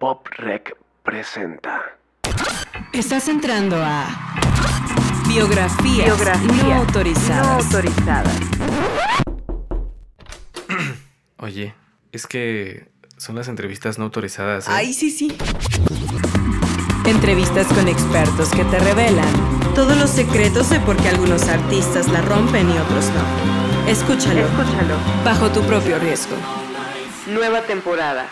Pop Rec presenta. Estás entrando a biografías, Biografías no autorizadas. No autorizadas. Oye, es que son las entrevistas no autorizadas. ¿eh? Ay, sí, sí. Entrevistas con expertos que te revelan todos los secretos de por qué algunos artistas la rompen y otros no. Escúchalo Escúchalo. bajo tu propio riesgo. Nueva temporada.